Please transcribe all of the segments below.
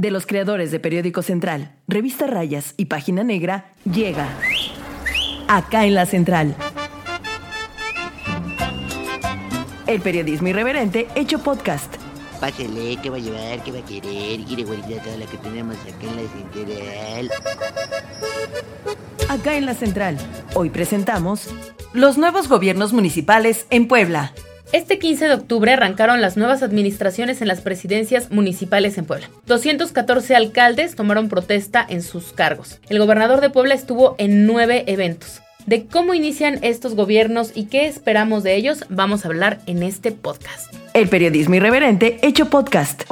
de los creadores de Periódico Central, Revista Rayas y Página Negra, llega acá en la Central. El periodismo irreverente hecho podcast. Pásale, ¿qué va a llevar? ¿Qué va a querer? Quiere guardar toda la que tenemos acá en la central. Acá en la Central. Hoy presentamos los nuevos gobiernos municipales en Puebla. Este 15 de octubre arrancaron las nuevas administraciones en las presidencias municipales en Puebla. 214 alcaldes tomaron protesta en sus cargos. El gobernador de Puebla estuvo en nueve eventos. De cómo inician estos gobiernos y qué esperamos de ellos, vamos a hablar en este podcast. El periodismo irreverente hecho podcast.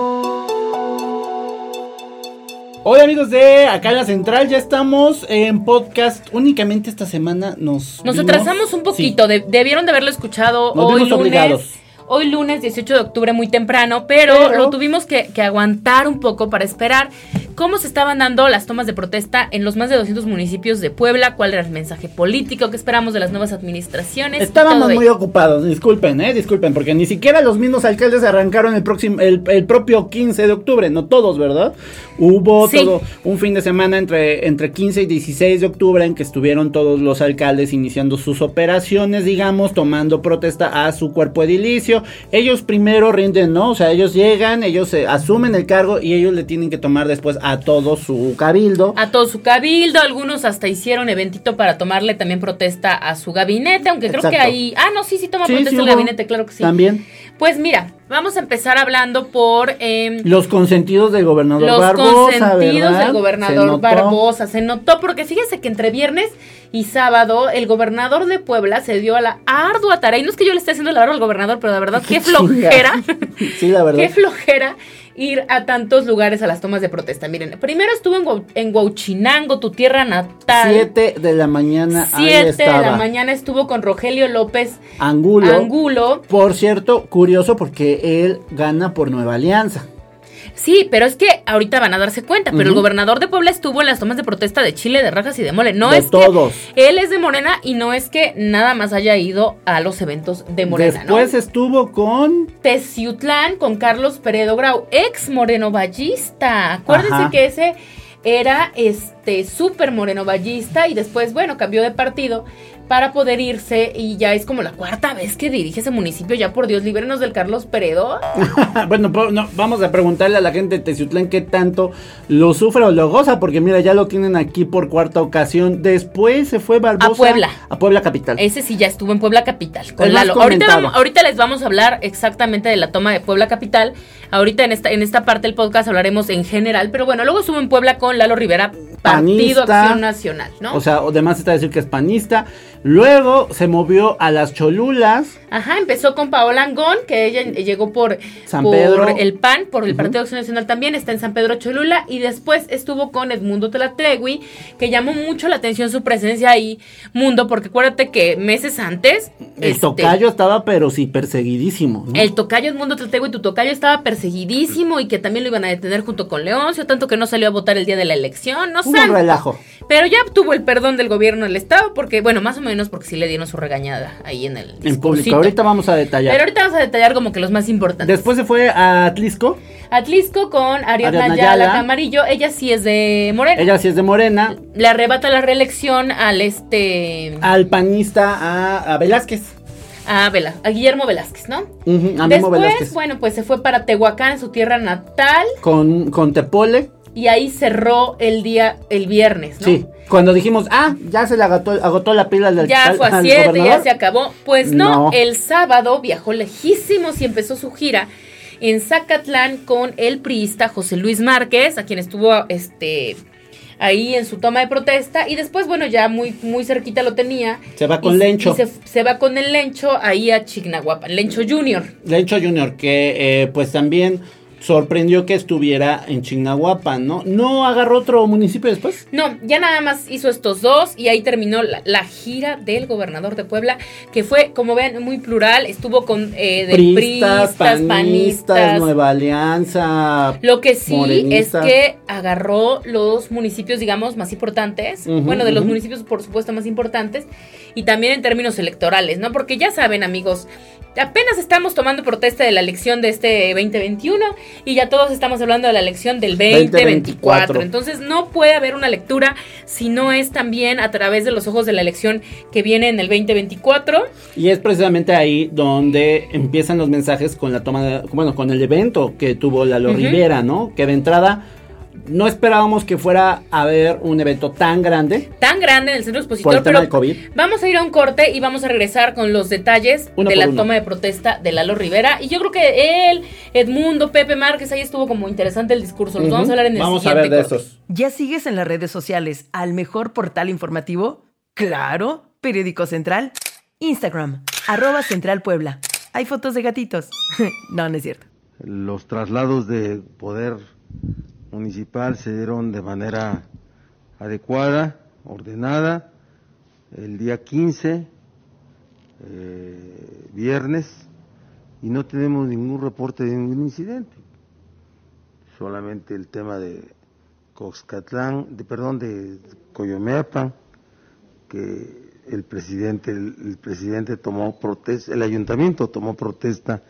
Hola amigos de acá en la central, ya estamos en podcast. Únicamente esta semana nos. Nos vimos- atrasamos un poquito, Sí. de- debieron de haberlo escuchado Nos hoy lunes. obligados. Hoy lunes 18 de octubre muy temprano, pero, Pero- lo tuvimos que, que aguantar un poco para esperar cómo se estaban dando las tomas de protesta en los más de 200 municipios de Puebla, cuál era el mensaje político, qué esperamos de las nuevas administraciones. Estábamos muy ocupados, disculpen, eh, disculpen, porque ni siquiera los mismos alcaldes arrancaron el próximo, el, el propio 15 de octubre, no todos, ¿verdad? Hubo Sí. todo un fin de semana entre, entre 15 y 16 de octubre en que estuvieron todos los alcaldes iniciando sus operaciones, digamos, tomando protesta a su cuerpo edilicio. Ellos primero rinden, ¿no? O sea, ellos llegan, ellos eh, asumen el cargo y ellos le tienen que tomar después a todo su cabildo. A todo su cabildo, algunos hasta hicieron eventito para tomarle también protesta a su gabinete, aunque creo que ahí... Ah, no, sí, sí toma Sí, protesta sí el gabinete, claro que sí. También Pues mira, vamos a empezar hablando por... em, los consentidos del gobernador los Barbosa, consentidos ¿verdad? del Se gobernador notó. Barbosa. Se notó porque fíjense que entre viernes y sábado el gobernador de Puebla se dio a la ardua tarea. Y no es que yo le esté haciendo la hora al gobernador, pero de verdad, qué flojera. Sí, la verdad. Qué flojera ir a tantos lugares a las tomas de protesta. Miren, primero estuvo en, Guau- en Huauchinango, tu tierra natal. Siete de la mañana Siete de la mañana estuvo con Rogelio López Angulo. Angulo. Por cierto, curioso porque él gana por Nueva Alianza. Sí, pero es que ahorita van a darse cuenta, pero el gobernador de Puebla estuvo en las tomas de protesta de Chile, de Rajas y de Mole. No De es todos. que él es de Morena y no es que nada más haya ido a los eventos de Morena, Después ¿no? estuvo con Teciutlán con Carlos Peredo Grau, ex moreno ballista. Acuérdense Ajá. que ese era este súper moreno ballista y después, bueno, cambió de partido para poder irse y ya es como la cuarta vez que dirige ese municipio. Ya por Dios, libérenos del Carlos Peredo. bueno, no, vamos a preguntarle a la gente de Teciutlán qué tanto lo sufre o lo goza, porque mira, ya lo tienen aquí por cuarta ocasión. Después se fue Barbosa A Puebla. A Puebla capital. Ese sí ya estuvo en Puebla Capital. Con Lalo. Ahorita, vamos- ahorita les vamos a hablar exactamente de la toma de Puebla Capital. Ahorita en esta, en esta parte del podcast hablaremos en general. Pero bueno, luego estuvo en Puebla con Lalo Rivera, Partido. Acción Nacional, ¿no? O sea, además está decir que es panista. Luego se movió a las Cholulas. Ajá, empezó con Paola Angón, que ella llegó por, San por Pedro. el PAN, por el. Partido Acción Nacional también, está en San Pedro Cholula, y después estuvo con Edmundo Telatregui, que llamó mucho la atención su presencia ahí, Mundo, porque acuérdate que meses antes... El este, tocayo estaba, pero sí, perseguidísimo. ¿no? El tocayo Edmundo Tlategui, tu tocayo estaba perseguidísimo y que también lo iban a detener junto con Leoncio, tanto que no salió a votar el día de la elección, no Hubo un relajo. Pero ya obtuvo el perdón del gobierno del estado, porque, bueno, más o menos porque sí le dieron su regañada ahí en el En discursito. Ahorita vamos a detallar. Pero ahorita vamos a detallar como que los más importantes. Después se fue a Atlisco. Atlisco con Ariadna Ariadna Ayala Ayala. Camarillo, ella sí es de Morena. Ella sí es de Morena. Le arrebata la reelección al este... Al panista a, a Velázquez. A, Vela, a Guillermo Velázquez, ¿no? Ujú, a Memo Después, Velázquez. bueno, pues se fue para Tehuacán, su tierra natal. Con, con Tepole. Y ahí cerró el día, el viernes, ¿no? Sí. Cuando dijimos, ah, ya se le agotó, agotó la pila del Ya fue a siete, ya se acabó. Pues no, No. el sábado viajó lejísimos y empezó su gira en Zacatlán con el priista José Luis Márquez, a quien estuvo este ahí en su toma de protesta. Y después, bueno, ya muy, muy cerquita lo tenía. Se va con Y- Lencho. y se, se va con el Lencho ahí a Chignahuapan, Lencho Junior. Lencho Junior, que eh, pues también sorprendió que estuviera en Chignahuapan, ¿no? ¿No agarró otro municipio después? No, ya nada más hizo estos dos y ahí terminó la, la gira del gobernador de Puebla, que fue, como ven, muy plural. Estuvo con eh, de priistas, panistas, panistas. Nueva Alianza. Lo que sí es que agarró los municipios, digamos, más importantes, bueno, de los municipios, por supuesto, más importantes, y también en términos electorales, ¿no? Porque ya saben, amigos, apenas estamos tomando protesta de la elección de este 2021 y ya todos estamos hablando de la elección del 2024. 2024. Entonces no puede haber una lectura si no es también a través de los ojos de la elección que viene en el 2024. Y es precisamente ahí donde empiezan los mensajes con la toma de, bueno, con el evento que tuvo Lalo Ujú. Rivera, ¿no? Que de entrada no esperábamos que fuera a haber un evento tan grande Tan grande en el centro por expositor, el tema pero del COVID. Vamos a ir a un corte y vamos a regresar con los detalles Uno de por la uno. toma de protesta de Lalo Rivera. Y yo creo que él, Edmundo, Pepe Márquez, ahí estuvo como interesante el discurso. Los vamos a hablar en el Vamos a ver de corte. esos. ¿Ya sigues en las redes sociales al mejor portal informativo? Claro, Periódico Central. Instagram, arroba Central Puebla. Hay fotos de gatitos. no, no es cierto. Los traslados de poder municipal se dieron de manera adecuada, ordenada. El día 15, eh, viernes, y no tenemos ningún reporte de ningún incidente. Solamente el tema de Coxcatlán, de, perdón, de Coyomeapan, que el presidente, el, el presidente tomó protesta, el ayuntamiento tomó protesta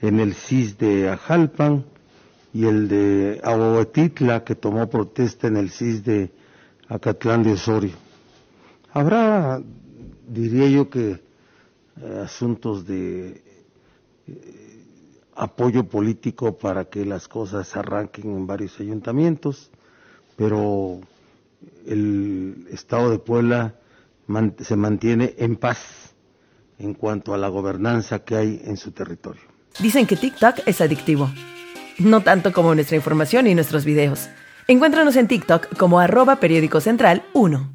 en el CIS de Ajalpan y el de Ahuehuetitla que tomó protesta en el CIS de Acatlán de Osorio. Habrá, diría yo que eh, asuntos de eh, apoyo político para que las cosas arranquen en varios ayuntamientos, pero el Estado de Puebla se mantiene en paz en cuanto a la gobernanza que hay en su territorio. Dicen que TikTok es adictivo. No tanto como nuestra información y nuestros videos. Encuéntranos en TikTok como arroba periódico central 1.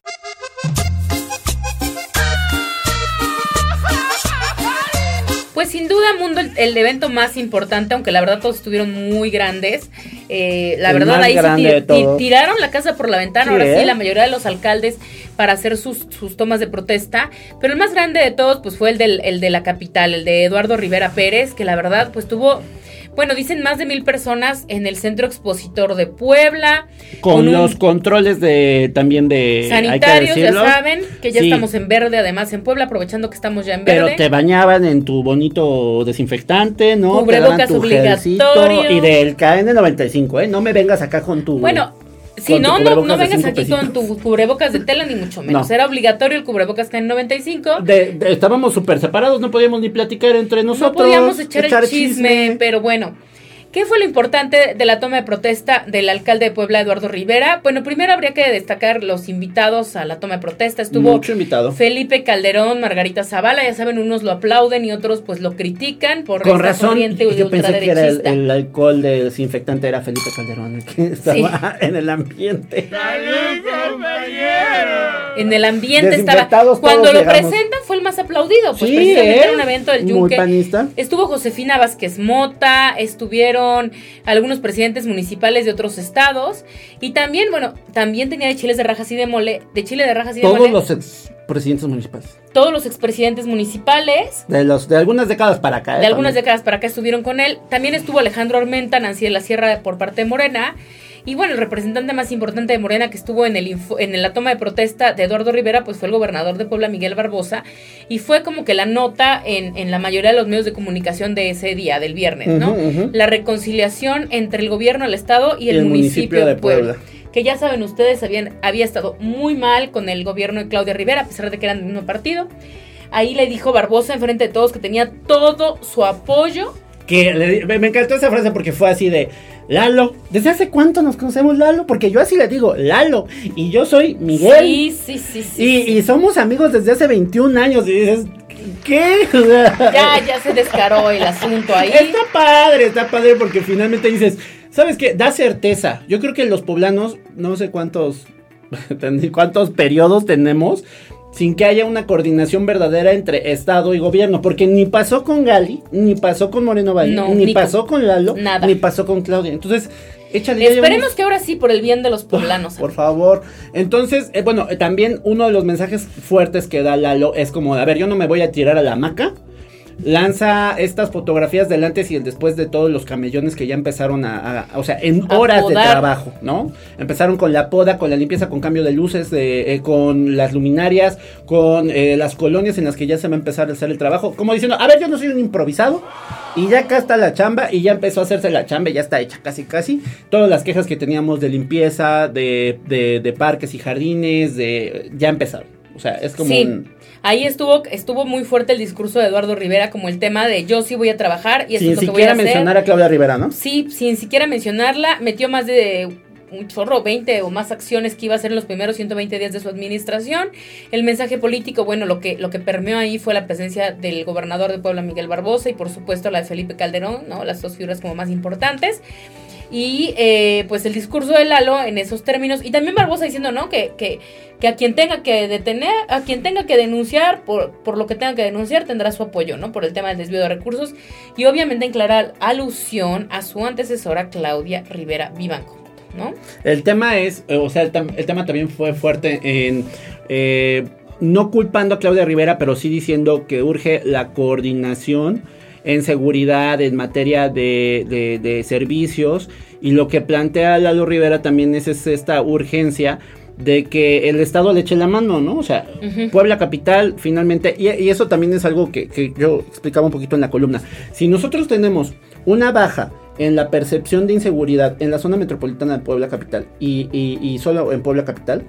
Pues sin duda, Mundo, el, el evento más importante, aunque la verdad todos estuvieron muy grandes. Eh, la El verdad, ahí se tiraron la casa por la ventana. Sí, Ahora sí, ¿eh? la mayoría de los alcaldes para hacer sus, sus tomas de protesta. Pero el más grande de todos, pues fue el, del, el de la capital, el de Eduardo Rivera Pérez, que la verdad, pues tuvo. Bueno, dicen más de mil personas en el centro expositor de Puebla. Con, los controles de también de sanitarios, ya saben, que ya Sí. estamos en verde, además en Puebla, aprovechando que estamos ya en Pero verde. te bañaban en tu bonito desinfectante, ¿no? Cubrebocas obligatorio. Y del KN95, ¿eh? No me vengas acá con tu... Bueno, tu no, no, no vengas aquí pesitos. con tu cubrebocas de tela, ni mucho menos. No. Era obligatorio el cubrebocas que en 95. De- de- estábamos súper separados, no podíamos ni platicar entre nosotros. no podíamos echar, el chisme, pero bueno. ¿Qué fue lo importante de la toma de protesta del alcalde de Puebla, Eduardo Rivera? Bueno, primero habría que destacar los invitados a la toma de protesta. Estuvo Mucho invitado. Felipe Calderón, Margarita Zavala, ya saben, unos lo aplauden y otros pues lo critican por Con razón, yo pensé que era el, alcohol de desinfectante era Felipe Calderón, el que estaba en el ambiente. En el ambiente estaba. Cuando lo llegamos. presentan fue el más aplaudido. Pues Sí, precisamente ¿eh? era un evento del Muy Yunque. panista. Estuvo Josefina Vázquez Mota, estuvieron algunos presidentes municipales de otros estados. Y también, bueno, también tenía de chiles de rajas y de mole. De chile de rajas y de Todos mole. los ex presidentes municipales. todos los expresidentes municipales. De los de algunas décadas para acá. ¿eh? De algunas También. décadas para acá estuvieron con él. También estuvo Alejandro Armenta, Nancy de la Sierra por parte de Morena. Y bueno, el representante más importante de Morena que estuvo en, el info- en la toma de protesta de Eduardo Rivera, pues fue el gobernador de Puebla, Miguel Barbosa. Y fue como que la nota en, en la mayoría de los medios de comunicación de ese día, del viernes, ¿no? La reconciliación entre el gobierno del Estado y el, municipio, de Puebla. Que ya saben ustedes, habían, había estado muy mal con el gobierno de Claudia Rivera, a pesar de que eran del mismo partido. Ahí le dijo Barbosa enfrente de todos que tenía todo su apoyo. Que le me me encantó esa frase porque fue así de Lalo, ¿desde hace cuánto nos conocemos Lalo? Porque yo así le digo, Lalo, y yo soy Miguel. Sí, sí, sí, sí. y, sí. y somos amigos desde hace 21 años y dices, ¿qué? Ya, ya se descaró el asunto ahí. Está padre, está padre porque finalmente dices, ¿sabes qué? Da certeza. Yo creo que los poblanos, no sé cuántos, cuántos periodos tenemos sin que haya una coordinación verdadera entre Estado y gobierno, porque ni pasó con Gali, ni pasó con Moreno Valle, No, ni, ni pasó con Lalo, nada. ni pasó con Claudia. Entonces, échale Esperemos que ahora sí, por el bien de los poblanos. por favor. Entonces, eh, bueno, eh, también uno de los mensajes fuertes que da Lalo es como, a ver, yo no me voy a tirar a la hamaca. Lanza estas fotografías del antes y el después de todos los camellones que ya empezaron a, a- o sea, en horas de trabajo, ¿no? Empezaron con la poda, con la limpieza, con cambio de luces, de, eh, con las luminarias, con eh, las colonias en las que ya se va a empezar a hacer el trabajo, como diciendo, a ver, yo no soy un improvisado, y ya acá está la chamba, y ya empezó a hacerse la chamba, y ya está hecha casi casi. Todas las quejas que teníamos de limpieza, de, de, de parques y jardines, de ya empezaron. O sea, es como Sí. un... Ahí estuvo, estuvo muy fuerte el discurso de Eduardo Rivera como el tema de yo sí voy a trabajar y Sin es lo que voy a siquiera hacer. mencionar a Claudia Rivera, ¿no? Sí, sin siquiera mencionarla, metió más de un chorro, 20 o más acciones que iba a hacer en los primeros 120 días de su administración. El mensaje político, bueno, lo que, lo que permeó ahí fue la presencia del gobernador de Puebla, Miguel Barbosa, y por supuesto la de Felipe Calderón, ¿no? Las dos figuras como más importantes. Y eh, pues el discurso de Lalo en esos términos, y también Barbosa diciendo, ¿no? Que, que, que a quien tenga que detener, a quien tenga que denunciar por, por lo que tenga que denunciar, tendrá su apoyo, ¿no? Por el tema del desvío de recursos. Y obviamente en clara alusión a su antecesora Claudia Rivera Vivanco, ¿no? El tema es, eh, o sea, el, el tema también fue fuerte en... eh, no culpando a Claudia Rivera, pero sí diciendo que urge la coordinación en seguridad, en materia de, de- de servicios. Y lo que plantea Lalo Rivera también es, es esta urgencia de que el Estado le eche la mano, ¿no? O sea. Puebla Capital finalmente, y, y eso también es algo que, que yo explicaba un poquito en la columna. Si nosotros tenemos una baja en la percepción de inseguridad en la zona metropolitana de Puebla Capital y, y- y solo en Puebla Capital,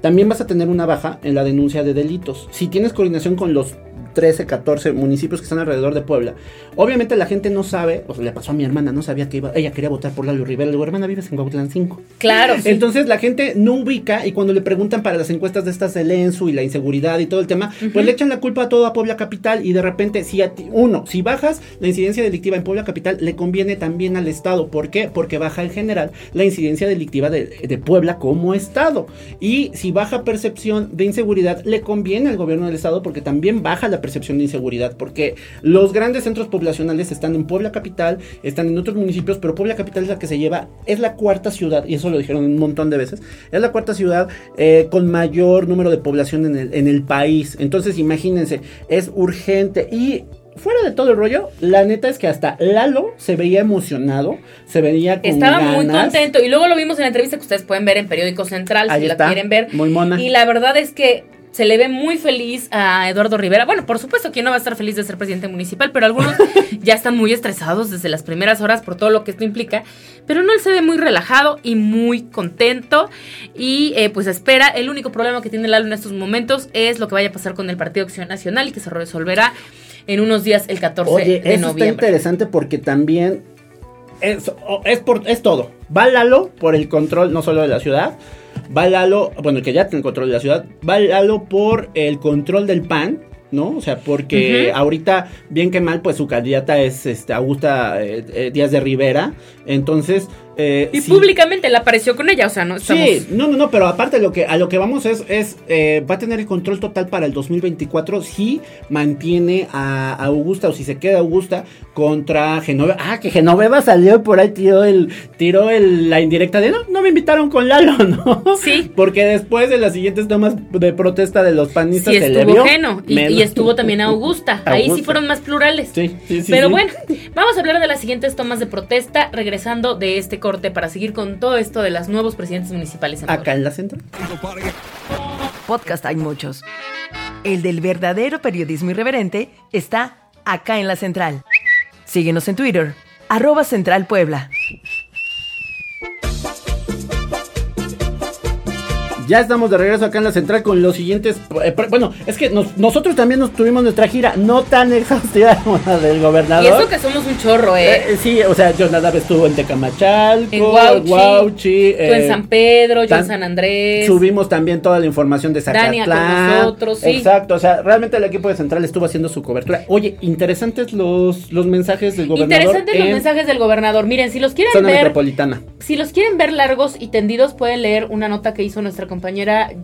también vas a tener una baja en la denuncia de delitos. Si tienes coordinación con los 13, 14 municipios que están alrededor de Puebla, obviamente la gente no sabe, o sea, le pasó a mi hermana, no sabía que iba, ella quería votar por Lalo Rivera, le digo, hermana, vives en Cuautitlán 5. Claro, sí. Entonces la gente no ubica y cuando le preguntan para las encuestas de estas del ENSU y la inseguridad y todo el tema, pues le echan la culpa a todo a Puebla Capital y de repente, si a ti- uno, si bajas la incidencia delictiva en Puebla Capital, le conviene también al Estado. ¿Por qué? Porque baja en general la incidencia delictiva de, de Puebla como Estado. Y si baja percepción de inseguridad, le conviene al gobierno del Estado porque también baja la percepción de inseguridad. Porque los grandes centros poblacionales están en Puebla Capital, están en otros municipios, pero Puebla Capital es la que se lleva, es la cuarta ciudad, y eso lo dijeron un montón de veces, es la cuarta ciudad eh, con mayor número de población en el, en el país. Entonces, imagínense, es urgente y. Fuera de todo el rollo, la neta es que hasta Lalo se veía emocionado, se veía con Estaba muy contento. Y luego lo vimos en la entrevista que ustedes pueden ver en Periódico Central Ahí si está, la quieren ver. muy mona. Y la verdad es que se le ve muy feliz a Eduardo Rivera. Bueno, por supuesto, ¿quién no va a estar feliz de ser presidente municipal? Pero algunos ya están muy estresados desde las primeras horas por todo lo que esto implica. Pero no, él se ve muy relajado y muy contento. Y eh, pues espera. El único problema que tiene Lalo en estos momentos es lo que vaya a pasar con el Partido Acción Nacional y que se resolverá en unos días el 14 Oye, de eso está noviembre. interesante porque también es, es, por, es todo. Va Lalo por el control no solo de la ciudad, va Lalo, bueno, que ya tiene el control de la ciudad, va Lalo por el control del PAN. ¿No? O sea, porque ahorita, bien que mal, pues su candidata es este, Augusta eh, eh, Díaz de Rivera. Entonces. Eh, Y sí- públicamente le apareció con ella, o sea, no estamos... Sí, no, no, no, pero aparte lo que a lo que vamos es, es eh, va a tener el control total para el 2024 si mantiene a, a Augusta o si se queda Augusta contra Genoveva. Ah, que Genoveva salió por ahí, tiró el, tiró el, la indirecta de no, no me invitaron con Lalo, ¿no? Sí. Porque después de las siguientes tomas de protesta de los panistas Sí, se le estuvo vio. Geno. Y, estuvo también Augusta. Ahí sí Augusta. fueron más plurales. Sí, sí, sí, Pero sí. bueno, vamos a hablar de las siguientes tomas de protesta, regresando de este corte para seguir con todo esto de los nuevos presidentes municipales en Acá en la central. Podcast hay muchos. El del verdadero periodismo irreverente está acá en la central. Síguenos en Twitter, arroba Central Puebla. Ya estamos de regreso acá en la central con los siguientes. eh, bueno, es que nos- nosotros también nos tuvimos nuestra gira, no tan exhaustiva como la del gobernador. Y eso que somos un chorro, ¿eh? Eh, sí, o sea, John Adab estuvo en Tecamachalco, en Guauchi, Guauchi, tú en eh, San Pedro, yo en San Andrés. Subimos también toda la información de Dania Zacatlán. con nosotros, sí. Exacto, o sea, realmente el equipo de Central estuvo haciendo su cobertura. Oye, interesantes los, los mensajes del gobernador. Interesantes los en mensajes del gobernador. Miren, si los quieren Zona ver, metropolitana. si los quieren ver largos y tendidos, pueden leer una nota que hizo nuestra compañera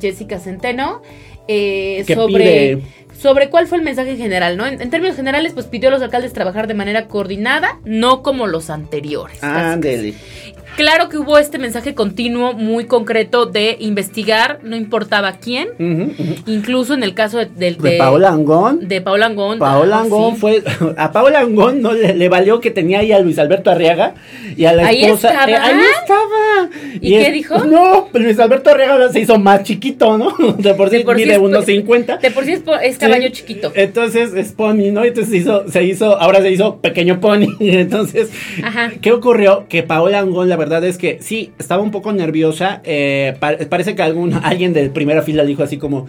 Jessica Centeno eh, sobre, pide- sobre cuál fue el mensaje general, ¿no? En, en términos generales, pues pidió a los alcaldes trabajar de manera coordinada, no como los anteriores. Ándele. Claro que hubo este mensaje continuo muy concreto de investigar, no importaba quién, incluso en el caso de, del- De de- Paola Angón. de Paola Angón. Paola ah, Angón sí. fue. A Paola Angón no le, le valió que tenía ahí a Luis Alberto Arriaga y a la Ahí esposa. estaba. eh, ahí estaba. ¿Y qué dijo? No, Luis Alberto Arriaga ahora se hizo más chiquito, ¿no? De por sí De por mide es- 1.50. De por sí es, caballo Sí. chiquito. Entonces es pony, ¿no? Entonces se hizo, se hizo, ahora se hizo pequeño pony. Entonces, Ajá. ¿qué ocurrió? Que Paola Angón, la verdad es que sí, estaba un poco nerviosa. eh, pa- parece que algún, alguien de primera fila dijo así como,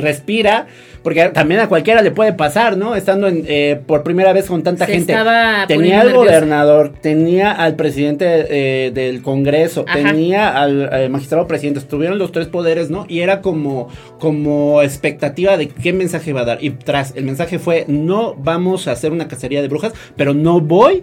respira. Porque también a cualquiera le puede pasar, ¿no? Estando en, eh, por primera vez con tanta Se gente. Tenía al nerviosa. gobernador, tenía al presidente eh, del Congreso, Ajá. tenía al, magistrado presidente, estuvieron los tres poderes, ¿no? Y era como, como expectativa de qué mensaje va a dar. Y tras, el mensaje fue, no vamos a hacer una cacería de brujas, pero no voy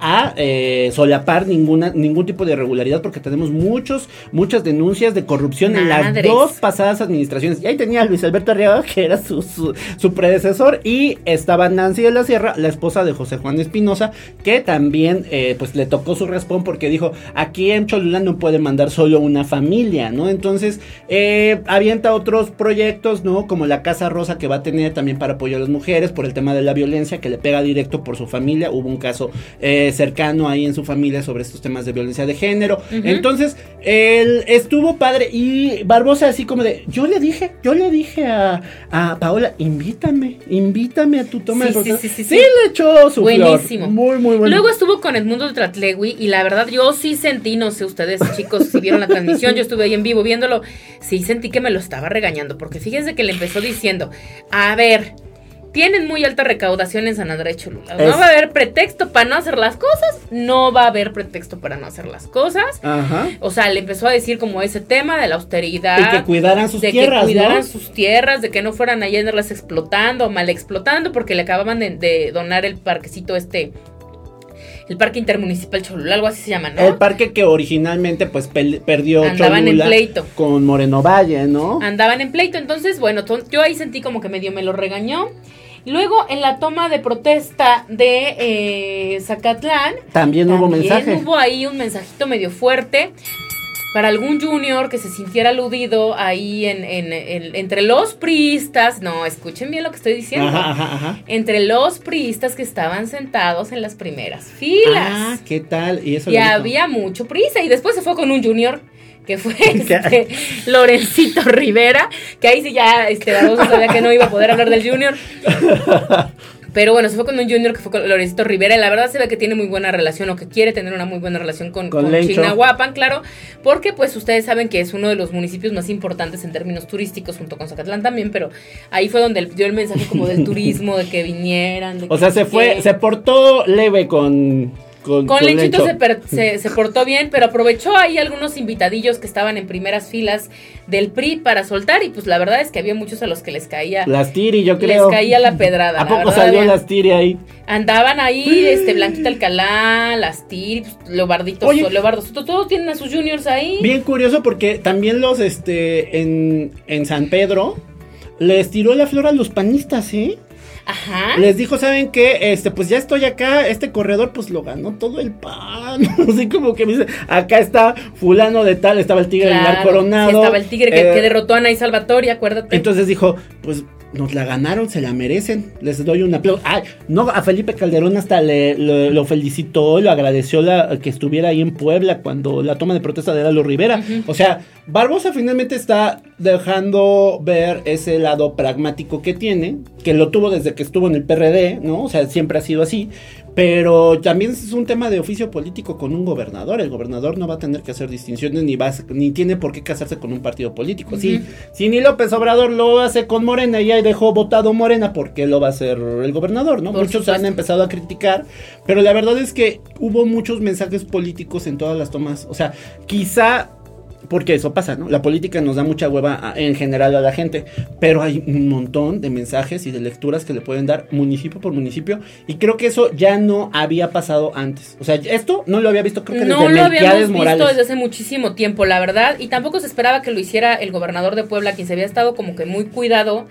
a eh, solapar ninguna ningún tipo de irregularidad porque tenemos muchos muchas denuncias de corrupción en las dos pasadas administraciones y ahí tenía a Luis Alberto Arriaga que era su, su, su predecesor y estaba Nancy de la Sierra la esposa de José Juan Espinosa que también eh, pues le tocó su respón porque dijo aquí en Cholula no puede mandar solo una familia no entonces eh, avienta otros proyectos no como la Casa Rosa que va a tener también para apoyar a las mujeres por el tema de la violencia que le pega directo por su familia. Hubo un caso eh, cercano ahí en su familia sobre estos temas de violencia de género. Entonces, él estuvo padre y Barbosa así como de, yo le dije, yo le dije a, a Paola, invítame, invítame a tu toma Sí, de sí, fotos". sí, sí, Sí, sí. le echó su Buenísimo. flor. Muy, muy bueno. Luego estuvo con Edmundo de Tratlegui y la verdad yo sí sentí, no sé ustedes chicos si vieron la transmisión, yo estuve ahí en vivo viéndolo, sí sentí que me lo estaba regañando porque fíjense que le empezó diciendo, a ver, tienen muy alta recaudación en San Andrés Cholula, no va a haber pretexto para no hacer las cosas, no va a haber pretexto para no hacer las cosas. Ajá. O sea, le empezó a decir como ese tema de la austeridad. Y que cuidaran sus de tierras, que cuidaran ¿no? sus tierras, de que no fueran a andarlas explotando o mal explotando, porque le acababan de, de donar el parquecito este, el parque intermunicipal Cholula, algo así se llama, ¿no? El parque que originalmente pues perdió Andaban en Cholula pleito. con Moreno Valle, ¿no? Andaban en pleito, entonces, bueno, yo ahí sentí como que medio me lo regañó. Luego, en la toma de protesta de eh, Zacatlán, También, hubo También mensaje. hubo ahí un mensajito medio fuerte para algún junior que se sintiera aludido ahí en, en- en- entre los priistas. No, escuchen bien lo que estoy diciendo. Ajá, ajá, ajá. Entre los priistas que estaban sentados en las primeras filas. Ah, ¿qué tal? Y eso y había mucho prisa. Y después se fue con un junior que fue este, Lorencito Rivera, que ahí sí ya este, Barbosa sabía que no iba a poder hablar del junior. Pero bueno, se fue con un junior que fue con Lorencito Rivera. Y la verdad se ve que tiene muy buena relación o que quiere tener una muy buena relación con, Con con. Chignahuapan, claro. Porque pues ustedes saben que es uno de los municipios más importantes en términos turísticos, junto con Zacatlán también. Pero ahí fue donde dio el mensaje como del turismo, de que vinieran. de O que sea, se fue, se portó leve con. Con, Con Lenchito se, per- se, se portó bien, pero aprovechó ahí algunos invitadillos que estaban en primeras filas del PRI para soltar y pues la verdad es que había muchos a los que les caía Las Tiri, yo les creo. caía la pedrada. ¿A poco verdad, salió las Tiri ahí? Andaban ahí, este, Blanquita Alcalá, las Tir, pues, Leobarditos, Oye. Leobardo Soto, todos tienen a sus juniors ahí. Bien curioso porque también los, este, en, en San Pedro, les tiró la flor a los panistas, ¿eh? Ajá. Les dijo, ¿saben qué? Este, pues ya estoy acá, este corredor pues lo ganó todo el pan. Así como que me dice, acá está fulano de tal, estaba el tigre del mar Claro, coronado. sí, estaba el tigre que, eh, que derrotó a Anaí Salvatore, acuérdate. Entonces dijo, pues nos la ganaron, se la merecen, les doy un aplauso. Ay, no, a Felipe Calderón hasta le, lo, lo felicitó, lo agradeció la, que estuviera ahí en Puebla cuando la toma de protesta de Lalo Rivera. O sea, Barbosa finalmente está dejando ver ese lado pragmático que tiene, que lo tuvo desde que estuvo en el PRD, ¿no? O sea, siempre ha sido así. Pero también es un tema de oficio político con un gobernador. El gobernador no va a tener que hacer distinciones ni va a- ni tiene por qué casarse con un partido político. Si ni López Obrador lo hace con Morena y ahí dejó votado Morena, ¿por qué lo va a hacer el gobernador? ¿no? Por Muchos supuesto. han empezado a criticar, pero la verdad es que hubo muchos mensajes políticos en todas las tomas. O sea, quizá porque eso pasa, ¿no? La política nos da mucha hueva a- en general a la gente, pero hay un montón de mensajes y de lecturas que le pueden dar municipio por municipio y creo que eso ya no había pasado antes. O sea, esto no lo había visto creo que no desde lo habíamos visto Morales. desde hace muchísimo tiempo, la verdad, y tampoco se esperaba que lo hiciera el gobernador de Puebla, quien se había estado como que muy cuidado,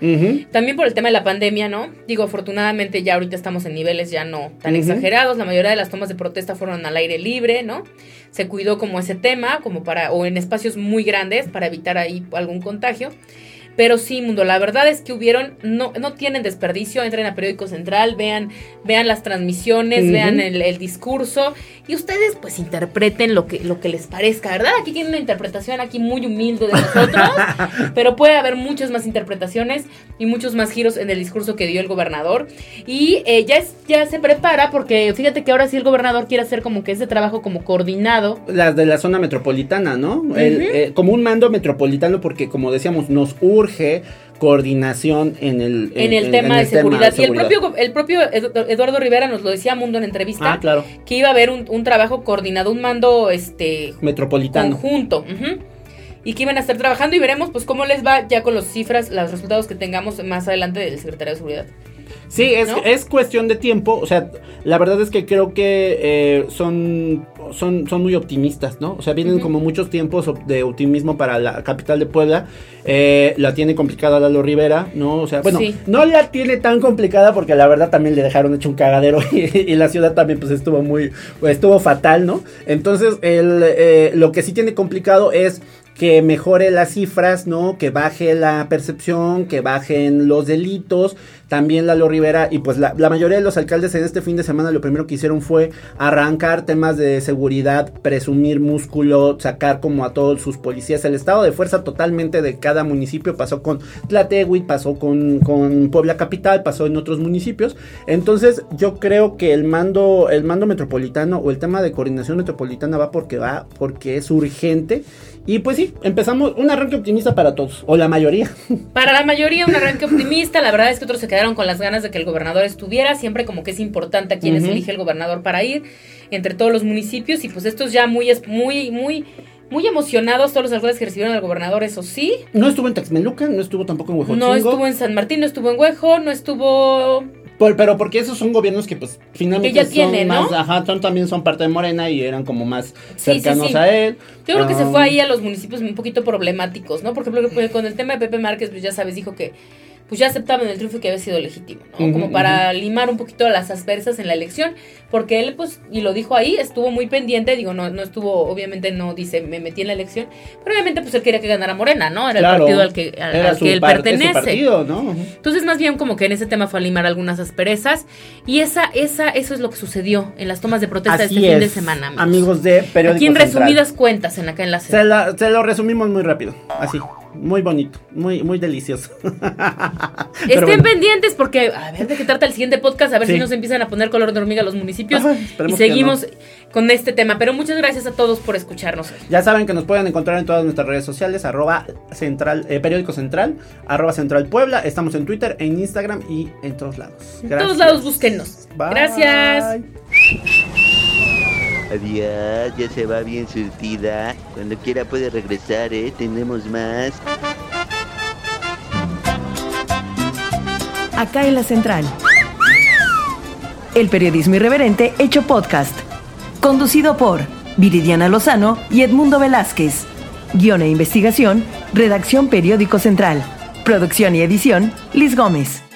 también por el tema de la pandemia, ¿no? Digo, afortunadamente ya ahorita estamos en niveles ya no tan exagerados, la mayoría de las tomas de protesta fueron al aire libre, ¿no? Se cuidó como ese tema, como para, o en espacios muy grandes para evitar ahí algún contagio. Pero sí, mundo, la verdad es que hubieron, no, no tienen desperdicio, entren a Periódico Central, vean, vean las transmisiones, Ujú. vean el, el discurso y ustedes pues interpreten lo que, lo que les parezca, ¿verdad? Aquí tienen una interpretación aquí muy humilde de nosotros, pero puede haber muchas más interpretaciones y muchos más giros en el discurso que dio el gobernador. Y eh, ya, es, ya se prepara porque fíjate que ahora sí el gobernador quiere hacer como que ese trabajo como coordinado Las de la zona metropolitana, ¿no? El, eh, como un mando metropolitano porque, como decíamos, nos urge coordinación en el, en el tema de seguridad. Y el propio, el propio Edu- Eduardo Rivera nos lo decía a Mundo en entrevista, Ah, claro. que iba a haber un, un trabajo coordinado, un mando este Metropolitano. conjunto. Y que iban a estar trabajando y veremos pues cómo les va ya con las cifras, los resultados que tengamos más adelante del secretario de Seguridad. Sí, es, ¿No? es cuestión de tiempo. O sea, la verdad es que creo que eh, son, son, son muy optimistas, ¿no? O sea, vienen como muchos tiempos de optimismo para la capital de Puebla. Eh, la tiene complicada Lalo Rivera, ¿no? O sea, bueno, Sí. no la tiene tan complicada porque la verdad también le dejaron hecho un cagadero y, y la ciudad también pues estuvo muy, estuvo fatal, ¿no? Entonces, el, eh, lo que sí tiene complicado es que mejore las cifras, ¿no? Que baje la percepción, que bajen los delitos. También Lalo Rivera y pues la, la mayoría de los alcaldes en este fin de semana lo primero que hicieron fue arrancar temas de seguridad, presumir músculo, sacar como a todos sus policías. El estado de fuerza totalmente de cada municipio pasó con Tlatehuit, pasó con, con Puebla Capital, pasó en otros municipios. Entonces yo creo que el mando, el mando metropolitano o el tema de coordinación metropolitana va porque va, porque es urgente. Y pues sí, empezamos un arranque optimista para todos, o la mayoría. Para la mayoría un arranque optimista, la verdad es que otros se quedaron con las ganas de que el gobernador estuviera, siempre como que es importante a quienes Ujú. elige el gobernador para ir entre todos los municipios y pues estos ya muy muy muy muy emocionados todos los alcaldes que recibieron al gobernador, eso sí. No estuvo en Texmelucan, no estuvo tampoco en Huejotzingo. No estuvo en San Martín, no estuvo en Huejo, no estuvo Por- pero porque esos son gobiernos que pues finalmente Que ya son tiene, ¿no? más, ajá, son, también son parte de Morena y eran como más Sí, sí, cercanos sí. a él. Yo creo que se fue ahí a los municipios un poquito problemáticos, ¿no? Porque, porque con el tema de Pepe Márquez, pues ya sabes, dijo que pues ya aceptaban el triunfo que había sido legítimo, ¿no? Como para limar un poquito las aspersas en la elección, porque él, pues, y lo dijo ahí, estuvo muy pendiente, digo, no, no estuvo, obviamente no dice, me metí en la elección, pero obviamente pues él quería que ganara Morena, ¿no? Era claro, el partido al que, al, al que él pertenece. partido, ¿no? Ujú. Entonces, más bien como que en ese tema fue a limar algunas asperezas, y esa, esa, eso es lo que sucedió en las tomas de protesta Así de este fin de semana, amigos. amigos de Periódico Aquí en Central. resumidas cuentas, en acá en la Se, la- se lo resumimos muy rápido, así, muy bonito, muy, muy delicioso. Estén bueno. pendientes porque a ver de qué trata el siguiente podcast, a ver Sí. si nos empiezan a poner color de hormiga los municipios Ajá, y seguimos con este tema. Pero muchas gracias a todos por escucharnos. Ya saben que nos pueden encontrar en todas nuestras redes sociales, arroba central, eh, periódico central, arroba central Puebla. Estamos en Twitter, en Instagram y en todos lados. En todos lados búsquennos. Bye. Gracias. Adiós, ya se va bien surtida. Cuando quiera puede regresar, ¿eh? Tenemos más. Acá en la central. El periodismo irreverente hecho podcast. Conducido por Viridiana Lozano y Edmundo Velázquez. Guión e investigación, redacción Periódico Central. Producción y edición, Liz Gómez.